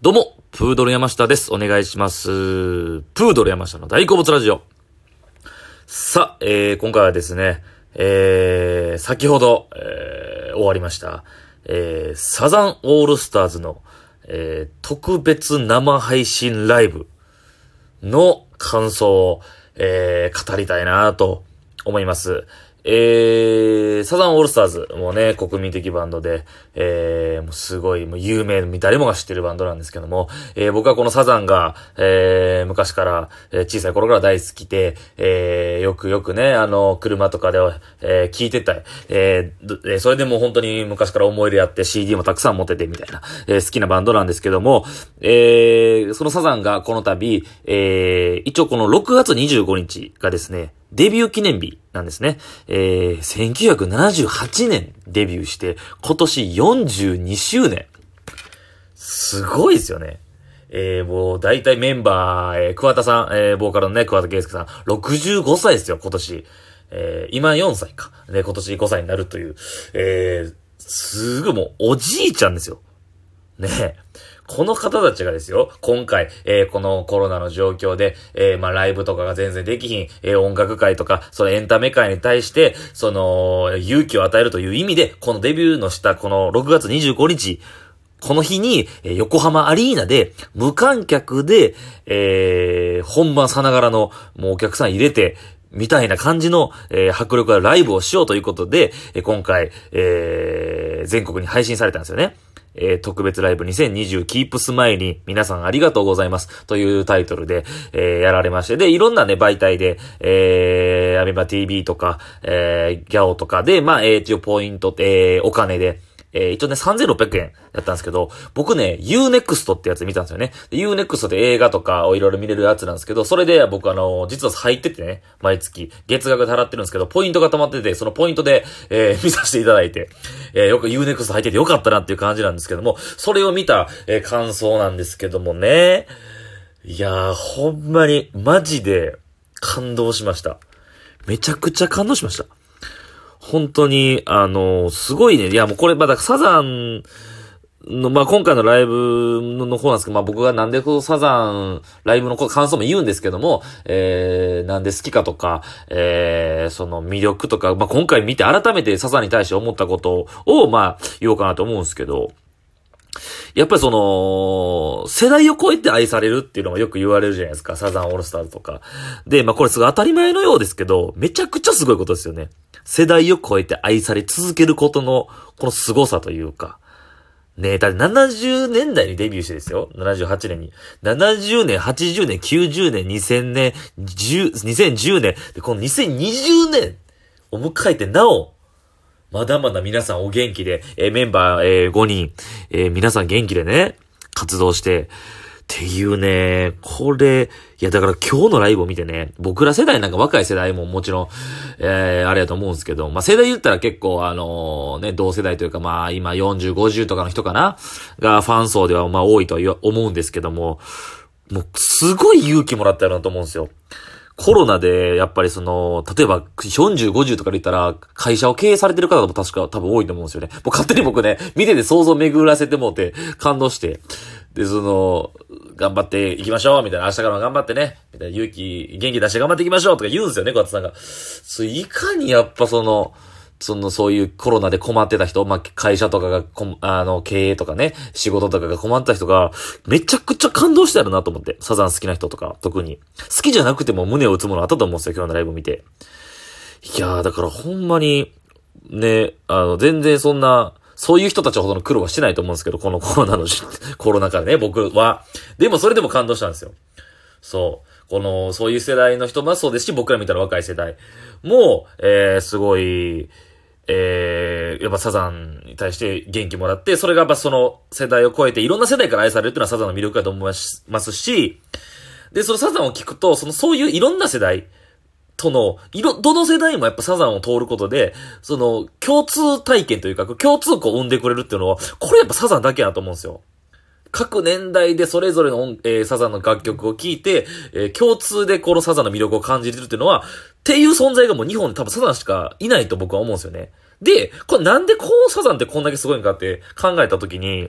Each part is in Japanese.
どうも、プードル山下です。お願いします。プードル山下の大好物ラジオ。さあ、えー、今回はですね、えー、先ほど、えー、終わりました、えー、サザンオールスターズの、えー、特別生配信ライブの感想を、えー、語りたいなと思います。えー、サザンオールスターズ、もね、国民的バンドで、えー、もうすごい、もう有名、誰もが知ってるバンドなんですけども、えー、僕はこのサザンが、えー、昔から、えー小さい頃から大好きで、えー、よくよくね、あの、車とかで、えー、聞いてた、えーどえーそれでも本当に昔から思い入れあって CD もたくさん持っててみたいな、えー好きなバンドなんですけども、えー、そのサザンがこの度、えー、一応この6月25日がですね、デビュー記念日なんですね。えー、1978年デビューして、今年42周年。すごいですよね。えー、もう、大体メンバー、えー、桑田さん、えー、ボーカルのね、桑田佳祐さん、65歳ですよ、今年。えー、今4歳か。ね、今年5歳になるという。えー、すぐもう、おじいちゃんですよ。ねえ。この方たちがですよ、今回、えーこのコロナの状況で、えーまあ、ライブとかが全然できひん、えー音楽界とか、そのエンタメ界に対して、その、勇気を与えるという意味で、このデビューのした、この6月25日、この日に、え横浜アリーナで、無観客で、えー本番さながらの、もうお客さん入れて、みたいな感じの、えー迫力あるライブをしようということで、え今回、えー全国に配信されたんですよね。えー特別ライブ2020 Keep Smile 皆さんありがとうございます。というタイトルで、えーやられまして、で、いろんなね、媒体で、えー、アメバ TV とか、えー、ギャオとかで、まあ、えー、一応ポイント、えー、お金で、えー、一応ね、3600円だったんですけど、僕ね、Unext ってやつ見たんですよね。Unext で映画とかをいろいろ見れるやつなんですけど、それで僕あの、実は入っててね、毎月、月額で払ってるんですけど、ポイントが溜まってて、そのポイントで、えー 見させていただいて、えーよく Unext 入っててよかったなっていう感じなんですけども、それを見た、えー感想なんですけどもね、いやー、ほんまに、マジで、感動しました。めちゃくちゃ感動しました。本当に、あの、すごいね。いや、もうこれ、まだサザンの、まあ、今回のライブの方なんですけど、まあ、僕がなんでこのサザン、ライブの感想も言うんですけども、えー、なんで好きかとか、えー、その魅力とか、まあ、今回見て改めてサザンに対して思ったことを、まあ、言おうかなと思うんですけど、やっぱりその、世代を超えて愛されるっていうのがよく言われるじゃないですか。サザンオールスターズとか。で、まあこれすごい当たり前のようですけど、めちゃくちゃすごいことですよね。世代を超えて愛され続けることの、この凄さというか。ねえ、だって70年代にデビューしてですよ。78年に。70年、80年、90年、2000年、10 2010年。で、この2020年を迎えてなお、まだまだ皆さんお元気で、えーメンバー、えー5人、えー皆さん元気でね、活動して、っていうね、これ、いやだから今日のライブを見てね、僕ら世代なんか若い世代ももちろん、えーあれやと思うんですけど、まあ世代言ったら結構あのね、同世代というかまあ今40、50とかの人かながファン層ではまあ多いとは思うんですけども、もうすごい勇気もらったよなと思うんですよ。コロナで、やっぱりその、例えば、40、50とかで言ったら、会社を経営されてる方も確か多分多いと思うんですよね。もう勝手に僕ね、見てて想像巡らせてもうて、感動して。で、その、頑張っていきましょうみたいな、明日からも頑張ってね、みたいな、勇気、元気出して頑張っていきましょうとか言うんですよね、小松さんが。そういかにやっぱその、その、そういうコロナで困ってた人、まあ、会社とかがこ、あの、経営とかね、仕事とかが困った人が、めちゃくちゃ感動してるなと思って。サザン好きな人とか、特に。好きじゃなくても胸を打つものあったと思うんですよ、今日のライブ見て。いやー、だからほんまに、ね、あの、全然そんな、そういう人たちほどの苦労はしてないと思うんですけど、このコロナの、コロナ禍でね、僕は。でもそれでも感動したんですよ。そう。この、そういう世代の人もそうですし、僕ら見たら若い世代も、えー、すごい、えー、やっぱサザンに対して元気もらって、それがやっぱその世代を超えて、いろんな世代から愛されるっていうのはサザンの魅力だと思いますし、で、そのサザンを聞くと、そのそういういろんな世代との、いろ、どの世代もやっぱサザンを通ることで、その、共通体験というか、共通項を生んでくれるっていうのは、これやっぱサザンだけやなと思うんですよ。各年代でそれぞれの、えーサザンの楽曲を聴いて、えー共通でこのサザンの魅力を感じてるっていうのは、っていう存在がもう日本に多分サザンしかいないと僕は思うんですよね。で、これなんでこうサザンってこんだけすごいんかって考えたときに、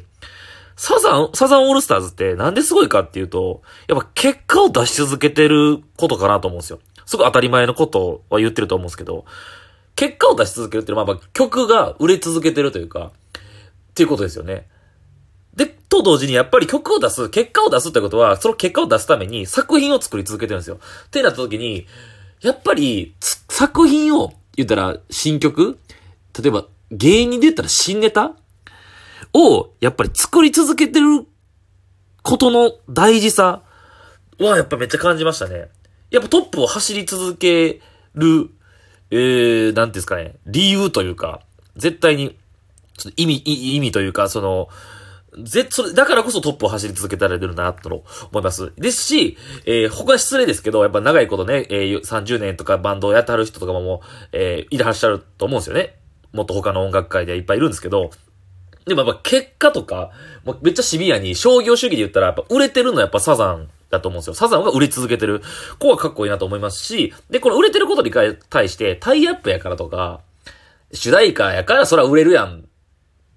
サザン、サザンオールスターズってなんですごいかっていうと、やっぱ結果を出し続けてることかなと思うんですよ。すごい当たり前のことは言ってると思うんですけど、結果を出し続けるっていうのは、まあ、曲が売れ続けてるというか、っていうことですよね。で、と同時にやっぱり曲を出す、結果を出すってことは、その結果を出すために作品を作り続けてるんですよ。ってなった時に、やっぱり、作品を、言ったら、新曲？例えば、芸人で言ったら新ネタ？を、やっぱり作り続けてることの大事さは、やっぱめっちゃ感じましたね。やっぱトップを走り続ける、えー、なんですかね、理由というか、絶対に、意味、意味というか、その、ぜ、それ、だからこそトップを走り続けられてるな、と思います。ですし、えー、他失礼ですけど、やっぱ長いことね、えー、30年とかバンドをやってはる人とかも、えー、いらっしゃると思うんですよね。もっと他の音楽界ではいっぱいいるんですけど、でもやっぱ結果とか、もうめっちゃシビアに商業主義で言ったらやっぱ売れてるのはやっぱサザンだと思うんですよ。サザンが売れ続けてる子はかっこいいなと思いますし、で、この売れてることに対してタイアップやからとか、主題歌やからそら売れるやんっ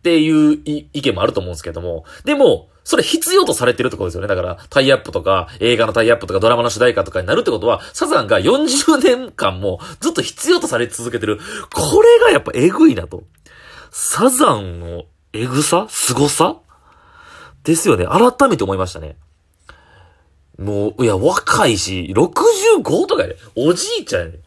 ていう意見もあると思うんですけども、でも、それ必要とされてるってことですよね。だから、タイアップとか、映画のタイアップとか、ドラマの主題歌とかになるってことは、サザンが40年間もずっと必要とされ続けてる。これがやっぱえぐいなと。サザンのえぐさ？凄さ？ですよね。改めて思いましたね。もう、いや、若いし、65とかやで、おじいちゃんやで。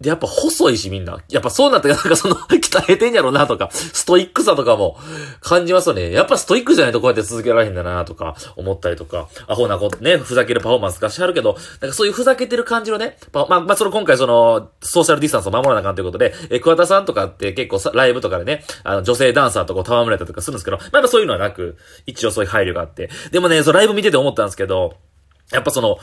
で、やっぱ細いしみんな。やっぱそうなってなんかその 鍛えてんやろなとか、ストイックさとかも感じますよね。やっぱストイックじゃないとこうやって続けられへんだなとか思ったりとか、アホなことね、ふざけるパフォーマンスがしはるけど、なんかそういうふざけてる感じのね、まあ、まあ、その今回その、ソーシャルディスタンスを守らなあかんということで、え、桑田さんとかって結構さライブとかでね、あの、女性ダンサーとこう戯れたりとかするんですけど、まあ、そういうのはなく、一応そういう配慮があって。でもね、そのライブ見てて思ったんですけど、やっぱその、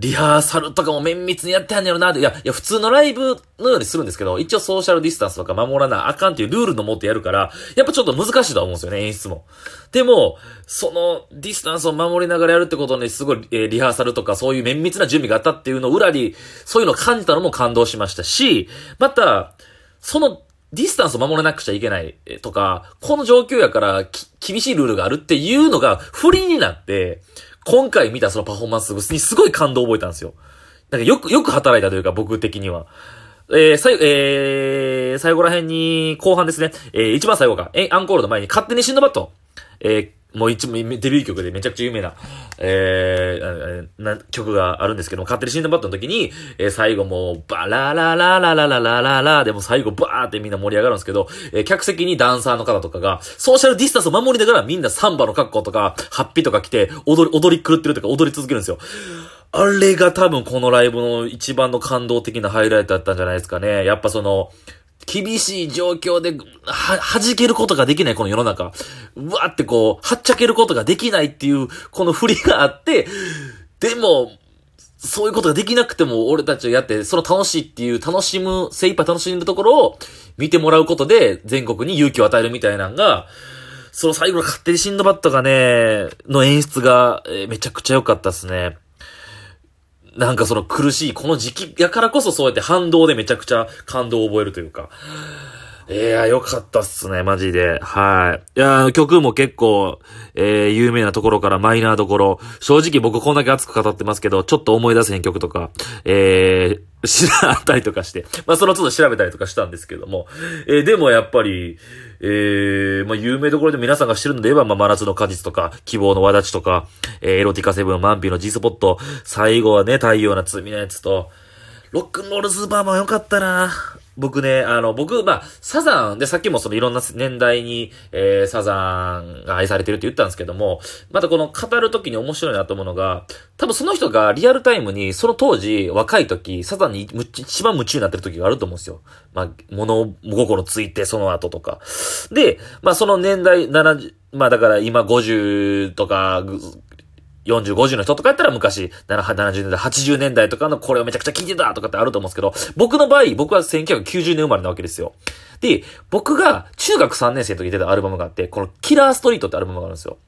リハーサルとかも綿密にやってはんねやろなって。いや、いや、普通のライブのようにするんですけど、一応ソーシャルディスタンスとか守らなあかんっていうルールのもってやるから、やっぱちょっと難しいと思うんですよね、演出も。でも、そのディスタンスを守りながらやるってことにすごい、えー、リハーサルとかそういう綿密な準備があったっていうのを裏に、そういうのを感じたのも感動しましたし、また、そのディスタンスを守らなくちゃいけないとか、この状況やから厳しいルールがあるっていうのが不利になって、今回見たそのパフォーマンスにすごい感動を覚えたんですよ。なんかよく、よく働いたというか、僕的には。えー、最後、えー、最後ら辺に、後半ですね。えー、一番最後か。え、アンコールの前に、勝手にシンドバッド。えー、もう一、デビュー曲でめちゃくちゃ有名な、えー、な、曲があるんですけども、勝手にシンドバッドの時に、えー、最後もう、バラララララララララでも最後バーってみんな盛り上がるんですけど、えー、客席にダンサーの方とかが、ソーシャルディスタンスを守りながらみんなサンバの格好とか、ハッピーとか着て、踊り、踊り狂ってるとか踊り続けるんですよ。あれが多分このライブの一番の感動的なハイライトだったんじゃないですかね。やっぱその、厳しい状況で、は、弾けることができないこの世の中。うわってこう、はっちゃけることができないっていう、この振りがあって、でも、そういうことができなくても俺たちをやって、その楽しいっていう、楽しむ、精一杯楽しんだところを見てもらうことで、全国に勇気を与えるみたいなのが、その最後の勝手にシンドバットがね、の演出が、めちゃくちゃ良かったですね。なんかその苦しい、この時期やからこそそうやって反動でめちゃくちゃ感動を覚えるというか。いや、よかったっすね、マジで。はい。いや、曲も結構、えー、有名なところからマイナーところ。正直僕こんだけ熱く語ってますけど、ちょっと思い出せへん曲とか、えー、知らったりとかして。まあ、その都度調べたりとかしたんですけども。えー、でもやっぱり、えー、まあ、有名どころで皆さんが知るので言えば、まあ、真夏の果実とか、希望の輪立ちとか、えー、エロティカセブン、マンピーの G スポット、最後はね、太陽な罪のやつと、ロックンロールスーパーマンよかったな僕ね、あの、僕、まあ、サザンで、さっきもそのいろんな年代に、えー、サザンが愛されてるって言ったんですけども、またこの語るときに面白いなと思うのが、多分その人がリアルタイムに、その当時、若い時、サザンに一番夢中になってる時があると思うんですよ。まあ、物心ついて、その後とか。で、まあ、その年代、70、まあだから今50とか40、50の人とかやったら昔、70年代、80年代とかのこれをめちゃくちゃ聞いてたとかってあると思うんですけど、僕の場合、僕は1990年生まれなわけですよ。で、僕が中学3年生の時に出たアルバムがあって、このキラーストリートってアルバムがあるんですよ。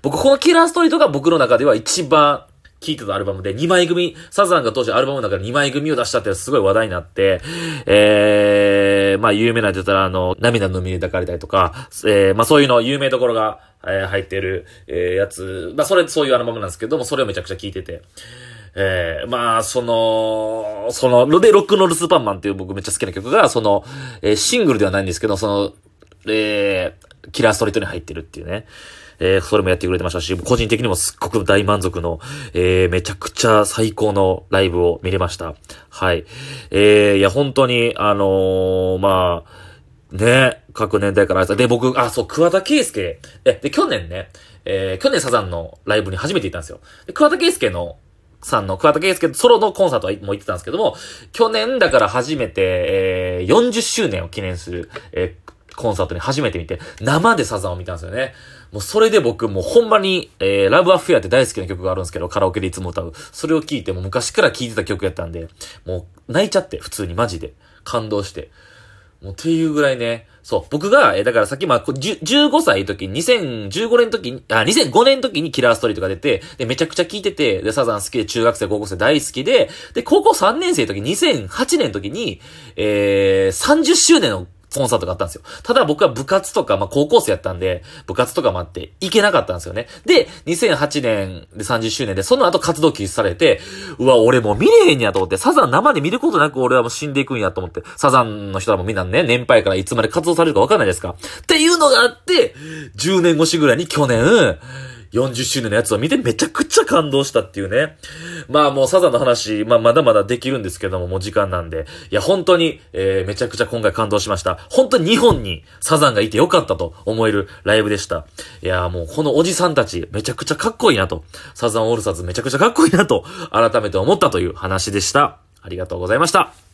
僕、このキラーストリートが僕の中では一番聴いてたアルバムで2枚組、サザンが当時アルバムの中で2枚組を出したってすごい話題になって、えー、まあ有名なって言ったらあの、涙の海に抱かれたりとか、えー、まあそういうの有名どころが、えー、入ってる、えー、やつ、まあそれ、そういうアルバムなんですけども、それをめちゃくちゃ聴いてて、えー、まあ、その、その、ロデロックノルスーパーマンっていう僕めっちゃ好きな曲が、その、えー、シングルではないんですけど、その、えー、キラーストリートに入ってるっていうね。えー、それもやってくれてましたし、個人的にもすっごく大満足の、えー、めちゃくちゃ最高のライブを見れました。はい。えー、いや、本当に、あのー、まあ、ね、各年代からあで、僕、あ、そう、桑田佳祐。え、で、去年ね、えー、去年サザンのライブに初めて行ったんですよ。で、桑田佳祐のさんの桑田佳祐ソロのコンサートはも行ってたんですけども、去年だから初めて、えー、40周年を記念する、えー、コンサートに初めて見て、生でサザンを見たんですよね。もうそれで僕もうほんまに、えー、ラブアフェアって大好きな曲があるんですけど、カラオケでいつも歌う。それを聴いても昔から聴いてた曲やったんで、もう泣いちゃって、普通にマジで。感動して。もうっていうぐらいね、そう、僕が、え、だからさっきまあ、15歳の時に、2015年の時に、あ、2005年の時にキラーストーリートが出て、で、めちゃくちゃ聴いてて、で、サザン好きで、中学生、高校生大好きで、で、高校3年生の時、2008年の時に、えー、30周年のコンサートがあったんですよ。ただ僕は部活とか、まあ、高校生やったんで、部活とかもあって、行けなかったんですよね。で、2008年で30周年で、その後活動休止されて、うわ、俺もう見れへんやと思って、サザン生で見ることなく俺はもう死んでいくんやと思って、サザンの人らもみんなね、年配からいつまで活動されるかわかんないですか。っていうのがあって、10年越しぐらいに去年、40周年のやつを見てめちゃくちゃ感動したっていうね。まあもうサザンの話、まあまだまだできるんですけども、もう時間なんで。いや本当に、えー、めちゃくちゃ今回感動しました。本当に日本にサザンがいてよかったと思えるライブでした。いやもうこのおじさんたち、めちゃくちゃかっこいいなと。サザンオールサーズめちゃくちゃかっこいいなと、改めて思ったという話でした。ありがとうございました。